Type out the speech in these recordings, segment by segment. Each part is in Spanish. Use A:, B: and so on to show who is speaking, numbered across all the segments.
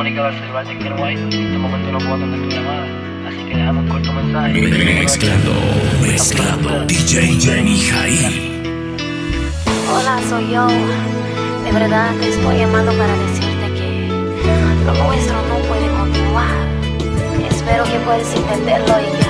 A: Mónica Barcelona te quiero ahí. En este momento no puedo atender tu llamada. Así que déjame un corto mensaje.
B: Mezclando, mezclando, DJ Jenny Jair.
C: Hola, soy yo. De verdad te estoy llamando para decirte que lo nuestro no puede continuar. Espero que puedas entenderlo y que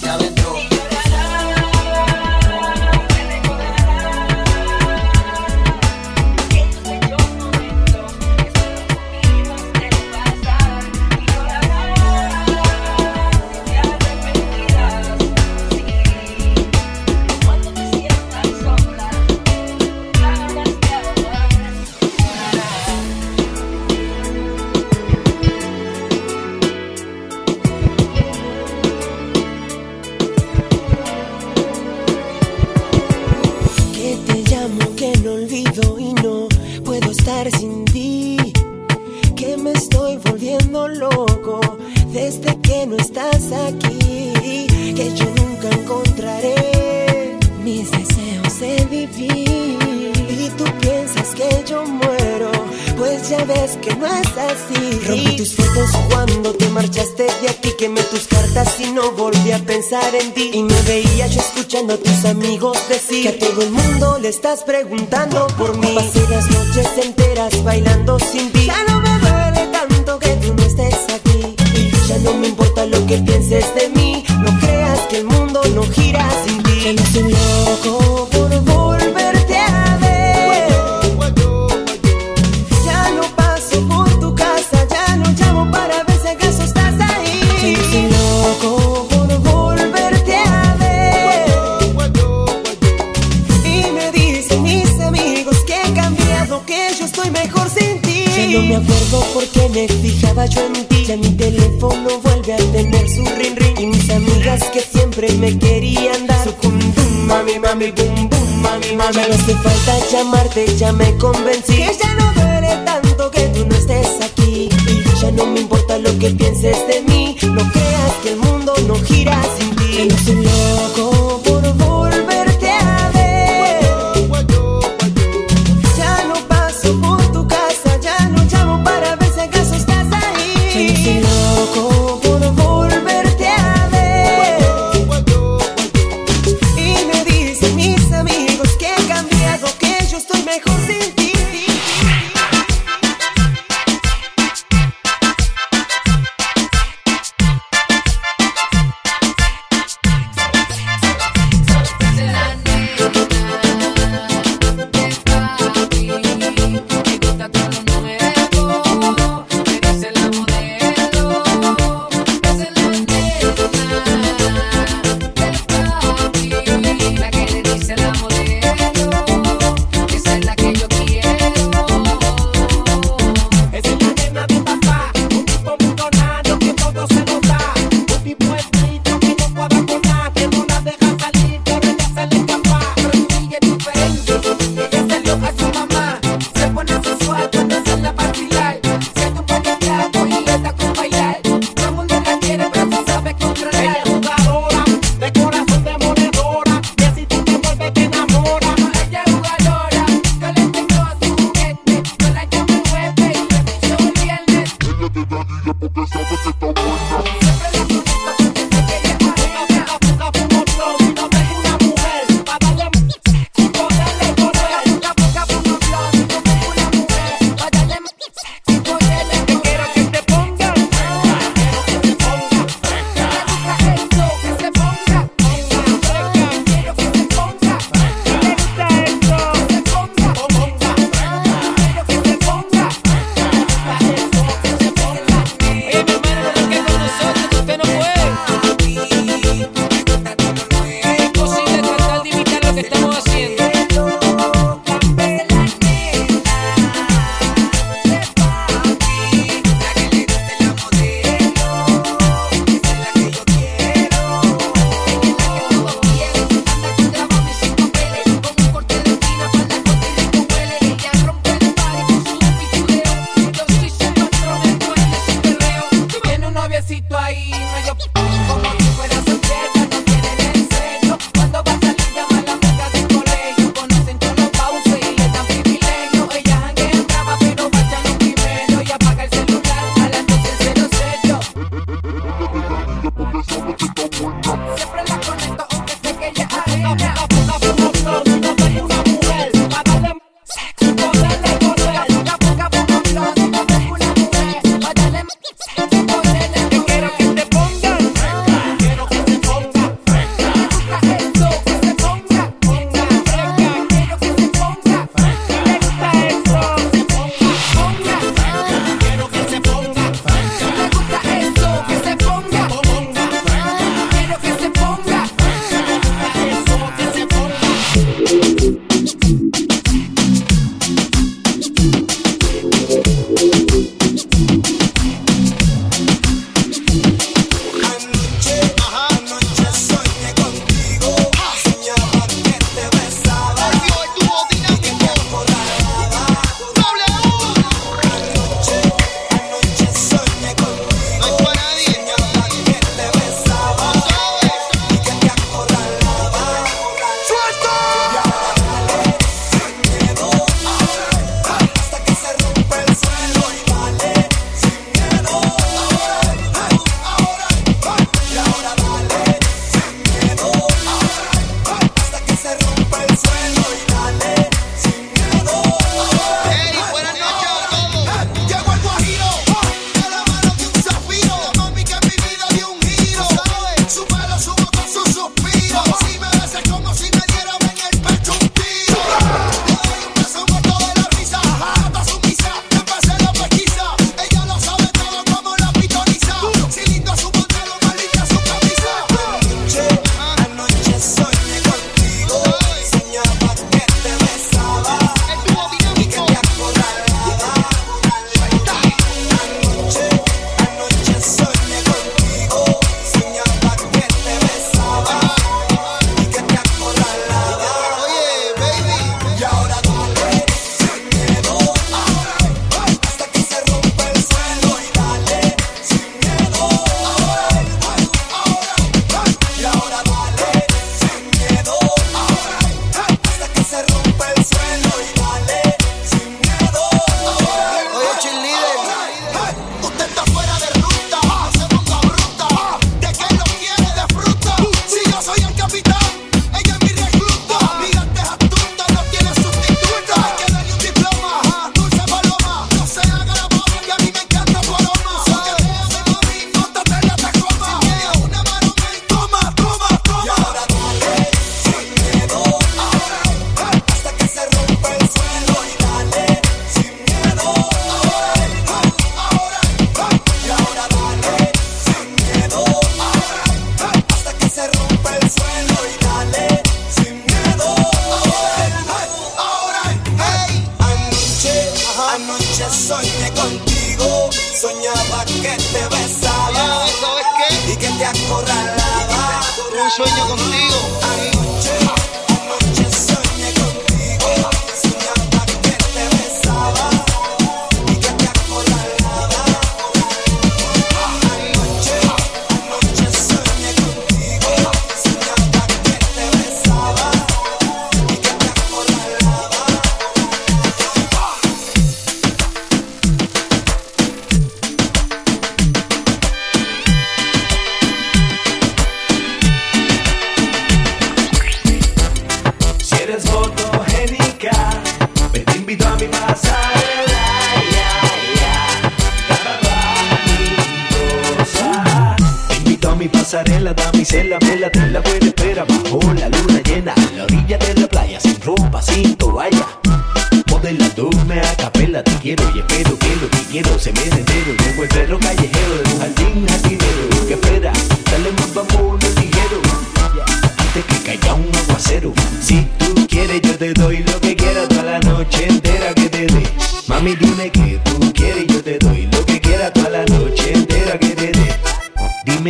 D: fuck y'all yo escuchando a tus amigos decir que a todo el mundo le estás preguntando por mí. Pasé las noches enteras bailando sin ti. Ya no me duele tanto que tú no estés aquí. Ya no me importa lo que pienses de mí. No creas que el mundo no gira sin ti. Ya no por volverte me acuerdo por qué me fijaba yo en ti. Ya mi teléfono vuelve a tener su ring ring. Y mis amigas que siempre me querían dar su cum dum, mami, mami, bum bum, mami, mami. Ya no hace falta llamarte, ya me convencí. Que ya no duele tanto que tú no estés aquí. Y ya
E: no me importa lo que pienses de mí. No creas que el mundo no gira sin ti.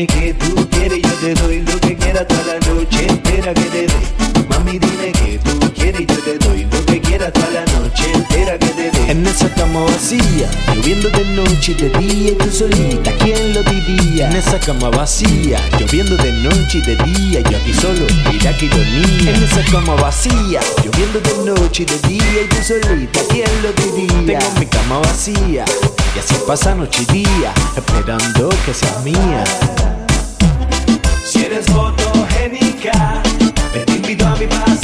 E: que
F: tú
G: quieres, yo te doy lo que quieras toda la noche entera que te doy. Mami, dime que tú quieres, yo te doy lo que quieras toda la noche entera que te doy. En esa cama vacía, lloviendo de noche y de día y tú solita, ¿quién lo diría? En esa cama vacía, lloviendo de noche y de día, yo aquí solo, mira que ironía. En esa cama vacía, lloviendo de noche y de día y tú solita, ¿quién lo diría? Tengo mi cama vacía. Y así pasa noche y día, esperando que seas mía eres fotogénica. Te invito a mi paz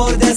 H: amor de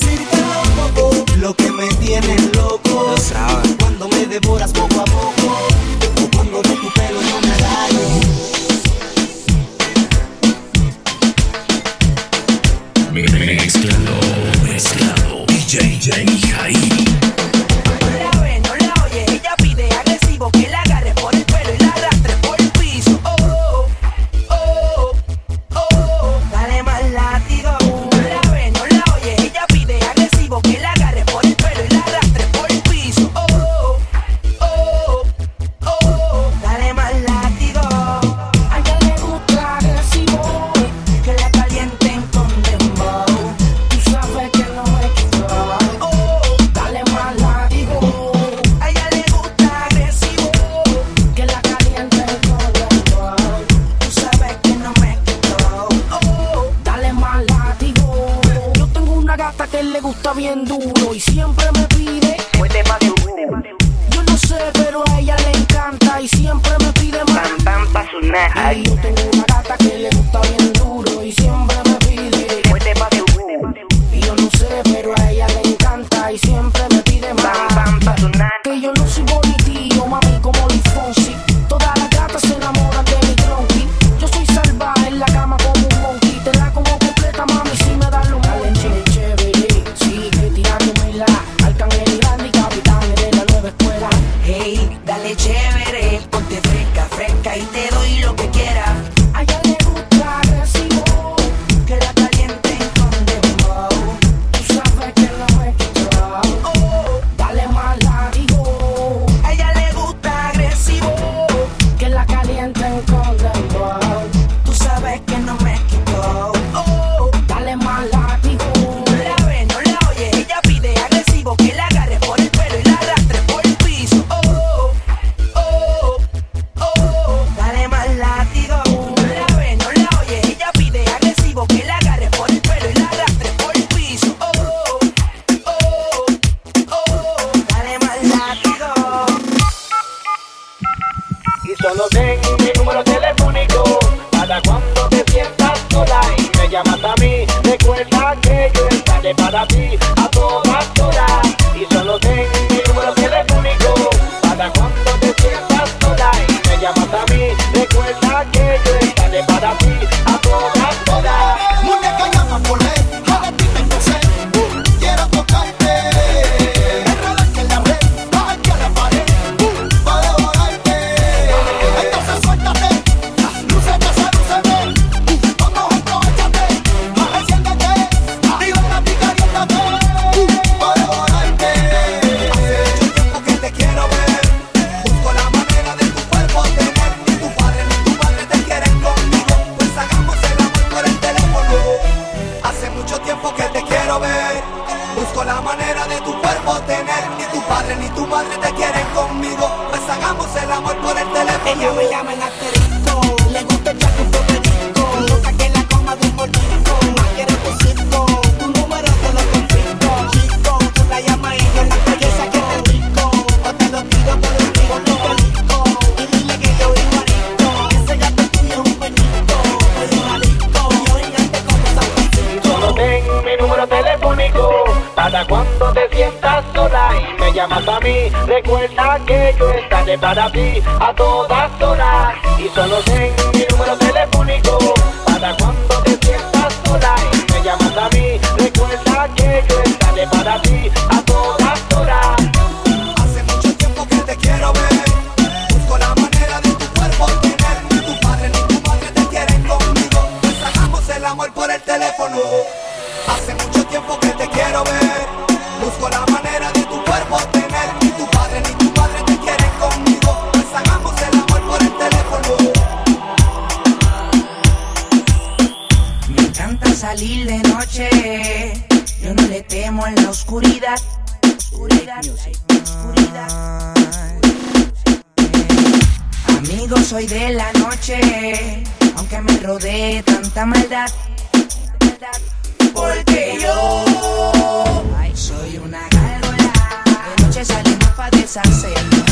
G: estás
A: sola y me llamas a mí, recuerda que yo estaré para ti a todas horas. Y solo
I: tengo
J: maldad. Porque yo soy una gárgola. De noche salimos para deshacer.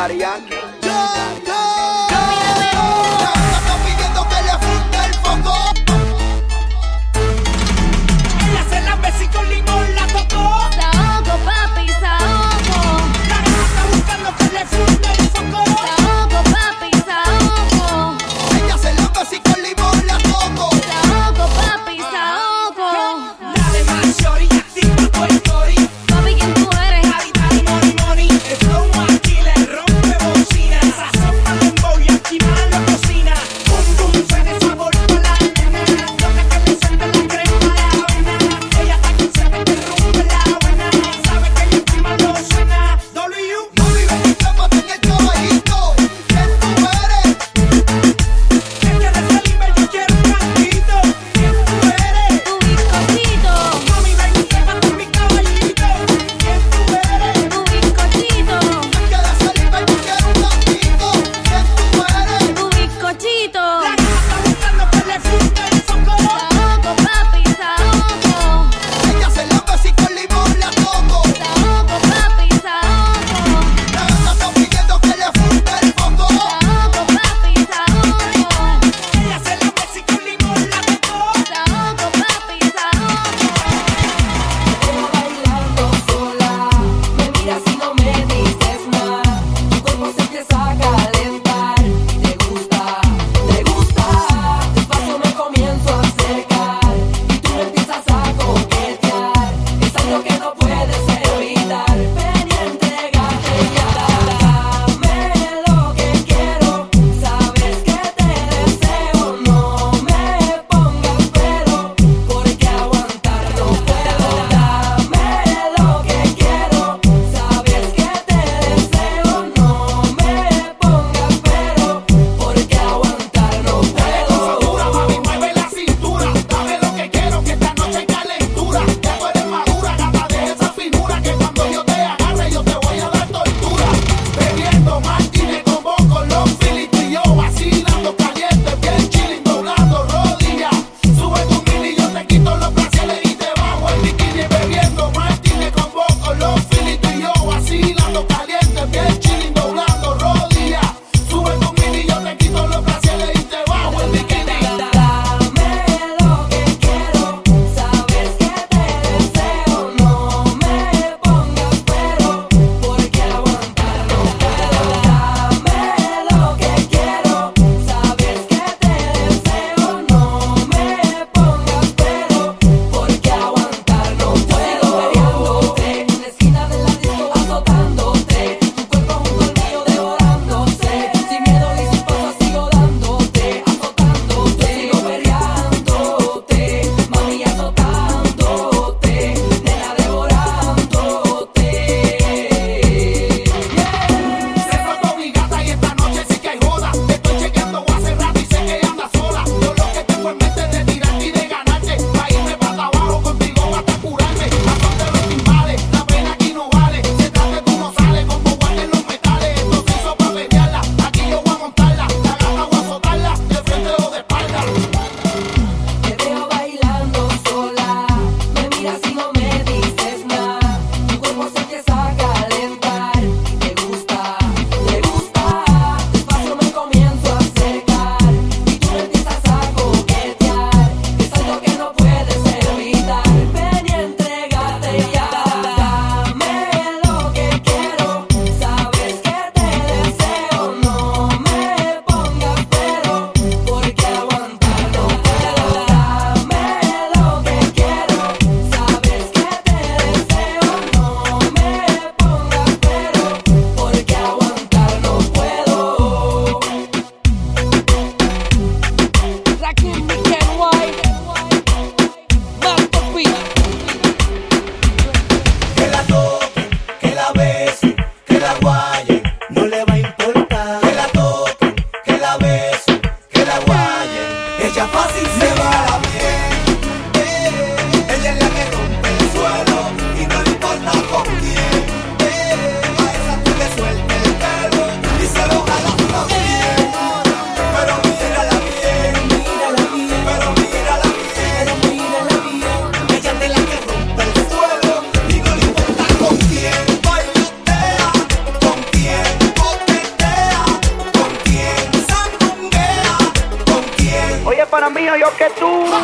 J: Zodiac.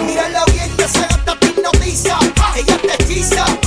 I: Mirarla bien, que se
K: gasta hipnotiza. Ella te hechiza.